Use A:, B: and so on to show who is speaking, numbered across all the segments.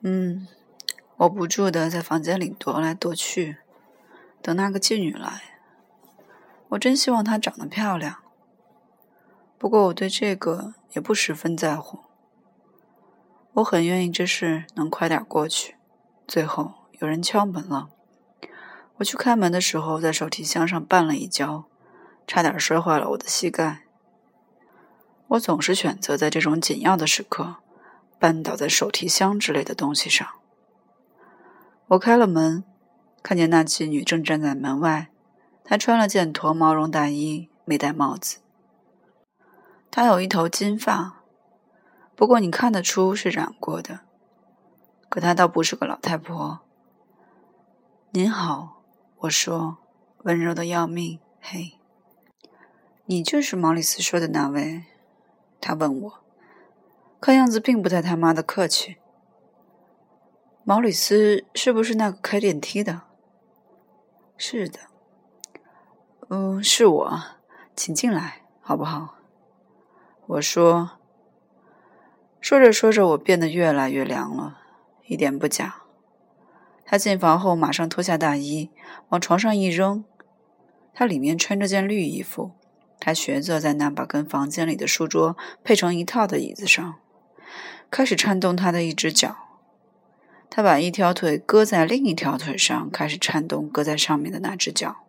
A: 嗯，我不住的在房间里踱来踱去，等那个妓女来。我真希望她长得漂亮，不过我对这个也不十分在乎。我很愿意这事能快点过去。最后有人敲门了，我去开门的时候，在手提箱上绊了一跤，差点摔坏了我的膝盖。我总是选择在这种紧要的时刻。绊倒在手提箱之类的东西上。我开了门，看见那妓女正站在门外。她穿了件驼毛绒大衣，没戴帽子。她有一头金发，不过你看得出是染过的。可她倒不是个老太婆。您好，我说，温柔的要命。嘿，你就是毛里斯说的那位？他问我。看样子并不太他妈的客气。毛里斯是不是那个开电梯的？是的。嗯，是我，请进来，好不好？我说。说着说着，我变得越来越凉了，一点不假。他进房后，马上脱下大衣，往床上一扔。他里面穿着件绿衣服。他学坐在那把跟房间里的书桌配成一套的椅子上。开始颤动他的一只脚，他把一条腿搁在另一条腿上，开始颤动搁在上面的那只脚。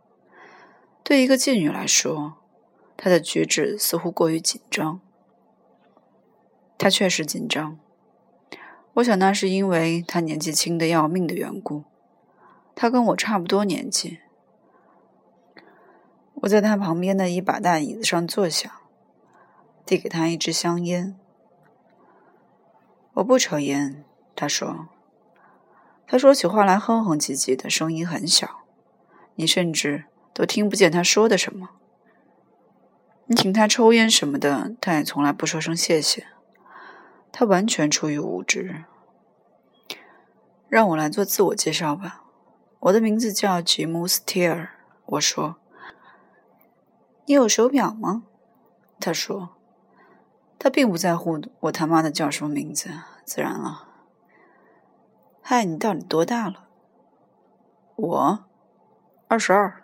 A: 对一个妓女来说，她的举止似乎过于紧张。他确实紧张，我想那是因为他年纪轻的要命的缘故。他跟我差不多年纪。我在他旁边的一把大椅子上坐下，递给他一支香烟。我不抽烟，他说。他说起话来哼哼唧唧的，声音很小，你甚至都听不见他说的什么。你请他抽烟什么的，他也从来不说声谢谢。他完全出于无知。让我来做自我介绍吧，我的名字叫吉姆斯蒂尔。我说。你有手表吗？他说。他并不在乎我他妈的叫什么名字，自然了。嗨，你到底多大了？我二十二。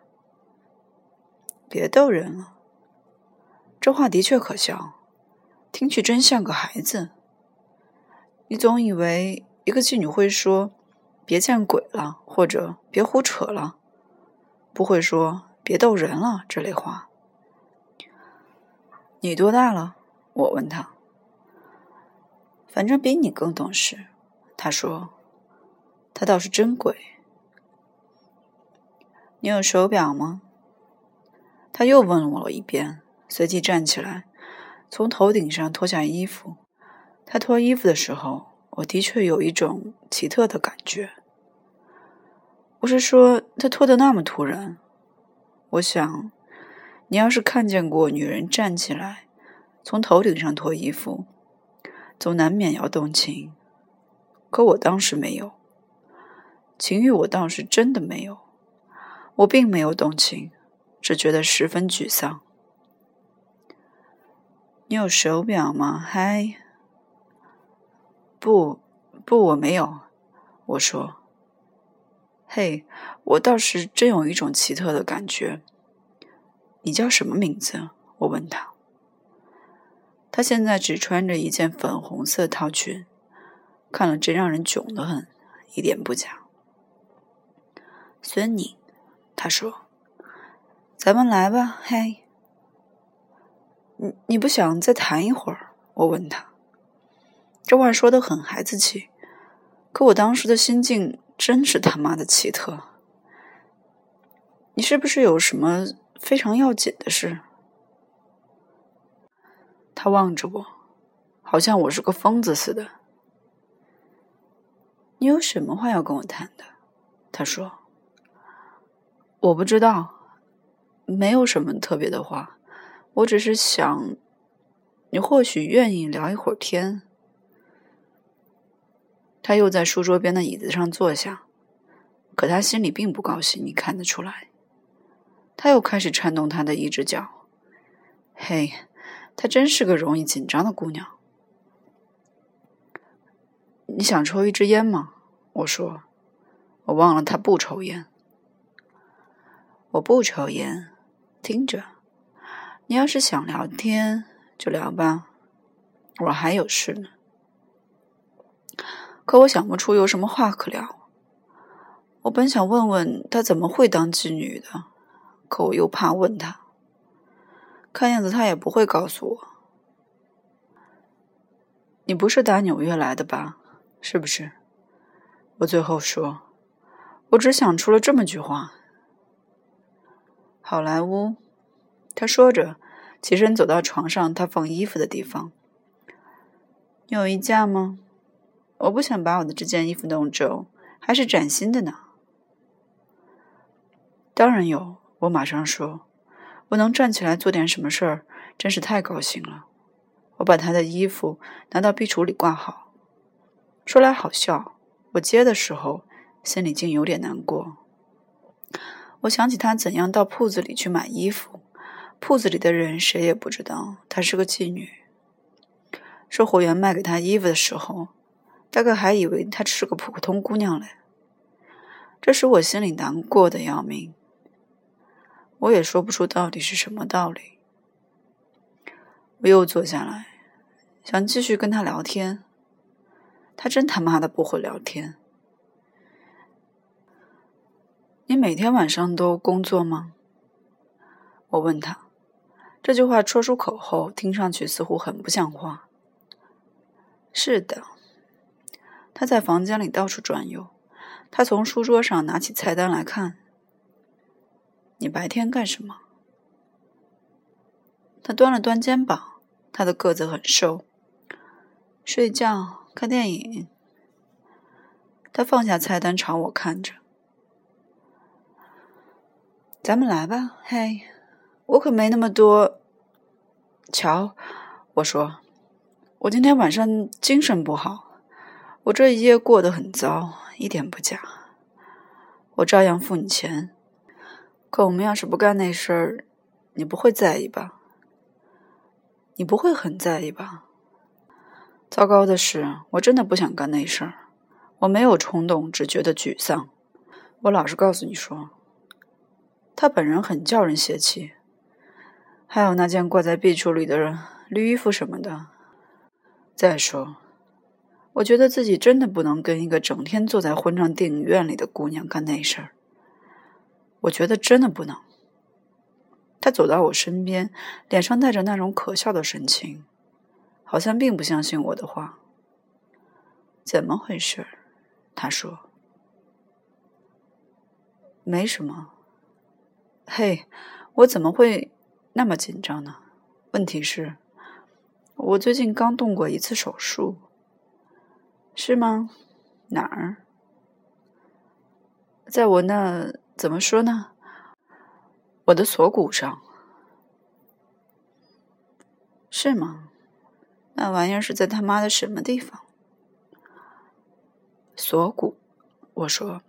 A: 别逗人了，这话的确可笑，听去真像个孩子。你总以为一个妓女会说“别见鬼了”或者“别胡扯了”，不会说“别逗人了”这类话。你多大了？我问他，反正比你更懂事。他说：“他倒是真鬼。”你有手表吗？他又问了我一遍，随即站起来，从头顶上脱下衣服。他脱衣服的时候，我的确有一种奇特的感觉。我是说，他脱得那么突然。我想，你要是看见过女人站起来。从头顶上脱衣服，总难免要动情。可我当时没有情欲，我倒是真的没有。我并没有动情，只觉得十分沮丧。你有手表吗？嗨，不，不，我没有。我说，嘿，我倒是真有一种奇特的感觉。你叫什么名字？我问他。她现在只穿着一件粉红色套裙，看了真让人囧得很，一点不假。孙宁，他说：“咱们来吧，嘿。”你你不想再谈一会儿？我问他。这话说的很孩子气，可我当时的心境真是他妈的奇特。你是不是有什么非常要紧的事？他望着我，好像我是个疯子似的。你有什么话要跟我谈的？他说：“我不知道，没有什么特别的话，我只是想，你或许愿意聊一会儿天。”他又在书桌边的椅子上坐下，可他心里并不高兴，你看得出来。他又开始颤动他的一只脚。嘿。她真是个容易紧张的姑娘。你想抽一支烟吗？我说，我忘了她不抽烟。我不抽烟。听着，你要是想聊天就聊吧，我还有事呢。可我想不出有什么话可聊。我本想问问她怎么会当妓女的，可我又怕问她。看样子他也不会告诉我。你不是打纽约来的吧？是不是？我最后说，我只想出了这么句话。好莱坞，他说着，起身走到床上他放衣服的地方。你有衣架吗？我不想把我的这件衣服弄皱，还是崭新的呢。当然有，我马上说，我能站起来做点什么事儿，真是太高兴了。我把他的衣服拿到壁橱里挂好。说来好笑，我接的时候心里竟有点难过。我想起他怎样到铺子里去买衣服，铺子里的人谁也不知道她是个妓女。售货员卖给她衣服的时候。大概还以为她是个普通姑娘嘞，这使我心里难过的要命。我也说不出到底是什么道理。我又坐下来，想继续跟他聊天。他真他妈的不会聊天。你每天晚上都工作吗？我问他。这句话说出口后，听上去似乎很不像话。是的。他在房间里到处转悠。他从书桌上拿起菜单来看。你白天干什么？他端了端肩膀。他的个子很瘦。睡觉，看电影。他放下菜单，朝我看着。咱们来吧，嘿，我可没那么多。瞧，我说，我今天晚上精神不好。我这一夜过得很糟，一点不假。我照样付你钱，可我们要是不干那事儿，你不会在意吧？你不会很在意吧？糟糕的是，我真的不想干那事儿。我没有冲动，只觉得沮丧。我老实告诉你说，他本人很叫人泄气，还有那件挂在壁橱里的绿衣服什么的。再说。我觉得自己真的不能跟一个整天坐在混账电影院里的姑娘干那事儿。我觉得真的不能。他走到我身边，脸上带着那种可笑的神情，好像并不相信我的话。怎么回事？他说：“没什么。”嘿，我怎么会那么紧张呢？问题是，我最近刚动过一次手术。是吗？哪儿？在我那怎么说呢？我的锁骨上。是吗？那玩意儿是在他妈的什么地方？锁骨？我说，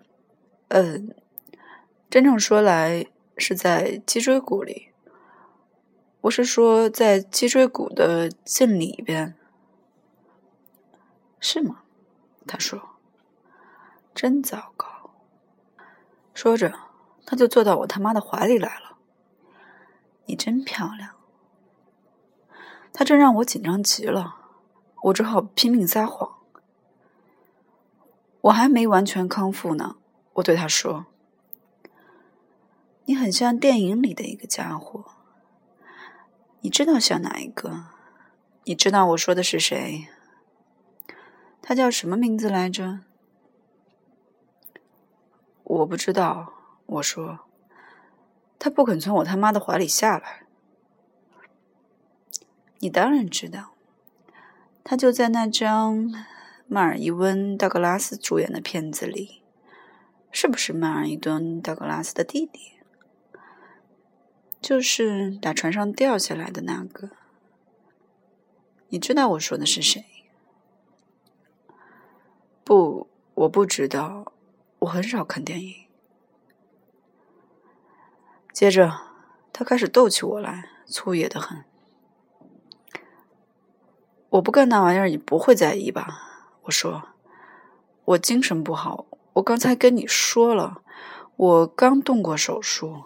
A: 嗯，真正说来是在脊椎骨里。我是说在脊椎骨的近里边。是吗？他说：“真糟糕。”说着，他就坐到我他妈的怀里来了。你真漂亮。他真让我紧张极了，我只好拼命撒谎。我还没完全康复呢，我对他说：“你很像电影里的一个家伙。你知道像哪一个？你知道我说的是谁？”他叫什么名字来着？我不知道。我说，他不肯从我他妈的怀里下来。你当然知道，他就在那张迈尔伊温·道格拉斯主演的片子里，是不是迈尔伊温·道格拉斯的弟弟？就是打船上掉下来的那个。你知道我说的是谁？不，我不知道。我很少看电影。接着，他开始逗起我来，粗野的很。我不干那玩意儿，你不会在意吧？我说，我精神不好。我刚才跟你说了，我刚动过手术。”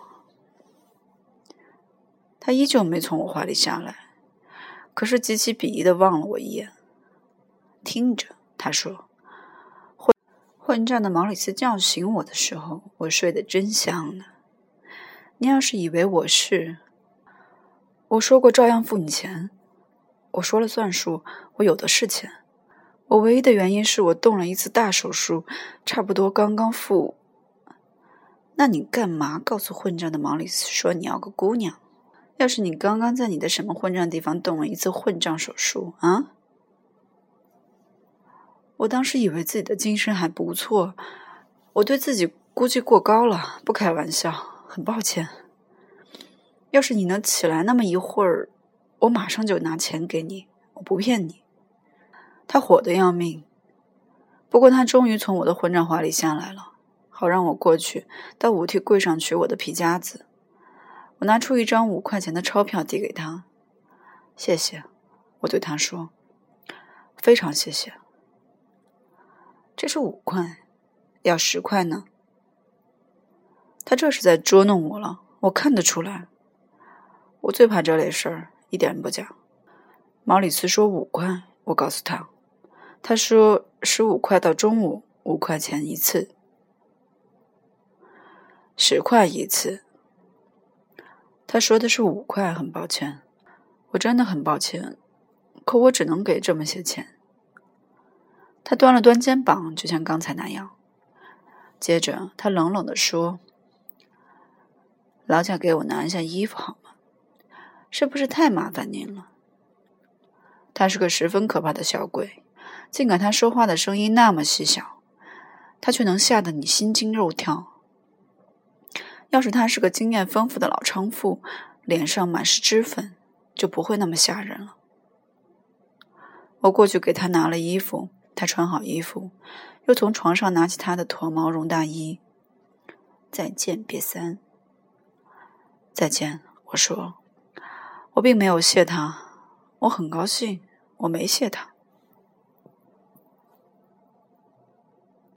A: 他依旧没从我怀里下来，可是极其鄙夷的望了我一眼。听着，他说：“混账的毛里斯叫醒我的时候，我睡得真香呢。你要是以为我是……我说过照样付你钱，我说了算数，我有的是钱。我唯一的原因是我动了一次大手术，差不多刚刚付。那你干嘛告诉混账的毛里斯说你要个姑娘？要是你刚刚在你的什么混账地方动了一次混账手术啊？”我当时以为自己的精神还不错，我对自己估计过高了，不开玩笑，很抱歉。要是你能起来那么一会儿，我马上就拿钱给你，我不骗你。他火得要命，不过他终于从我的混账怀里下来了，好让我过去到舞梯柜上取我的皮夹子。我拿出一张五块钱的钞票递给他，谢谢，我对他说，非常谢谢。这是五块，要十块呢。他这是在捉弄我了，我看得出来。我最怕这类事儿，一点不假。毛里斯说五块，我告诉他，他说十五块到中午，五块钱一次，十块一次。他说的是五块，很抱歉，我真的很抱歉，可我只能给这么些钱。他端了端肩膀，就像刚才那样。接着，他冷冷地说：“劳驾给我拿一下衣服好吗？是不是太麻烦您了？”他是个十分可怕的小鬼，尽管他说话的声音那么细小，他却能吓得你心惊肉跳。要是他是个经验丰富的老娼妇，脸上满是脂粉，就不会那么吓人了。我过去给他拿了衣服。他穿好衣服，又从床上拿起他的驼毛绒大衣。再见，瘪三。再见，我说。我并没有谢他，我很高兴，我没谢他。